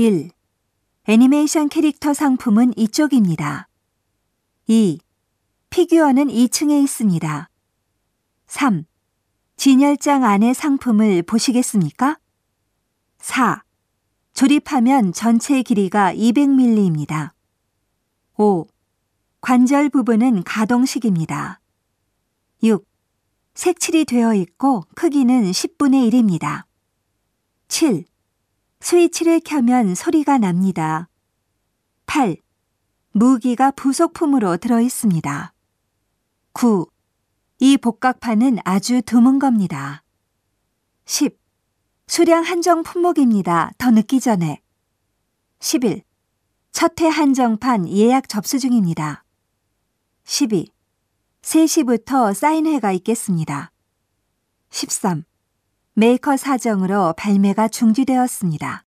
1. 애니메이션 캐릭터 상품은 이쪽입니다. 2. 피규어는 2층에 있습니다. 3. 진열장 안의 상품을 보시겠습니까? 4. 조립하면 전체 길이가 200mm입니다. 5. 관절 부분은 가동식입니다. 6. 색칠이 되어 있고 크기는 10분의 1입니다. 7. 스위치를 켜면 소리가 납니다. 8. 무기가 부속품으로 들어 있습니다. 9. 이 복각판은 아주 드문 겁니다. 10. 수량 한정 품목입니다. 더 늦기 전에. 11. 첫해 한정판 예약 접수 중입니다. 12. 3시부터 사인회가 있겠습니다. 13. 메이커 사정으로 발매가 중지되었습니다.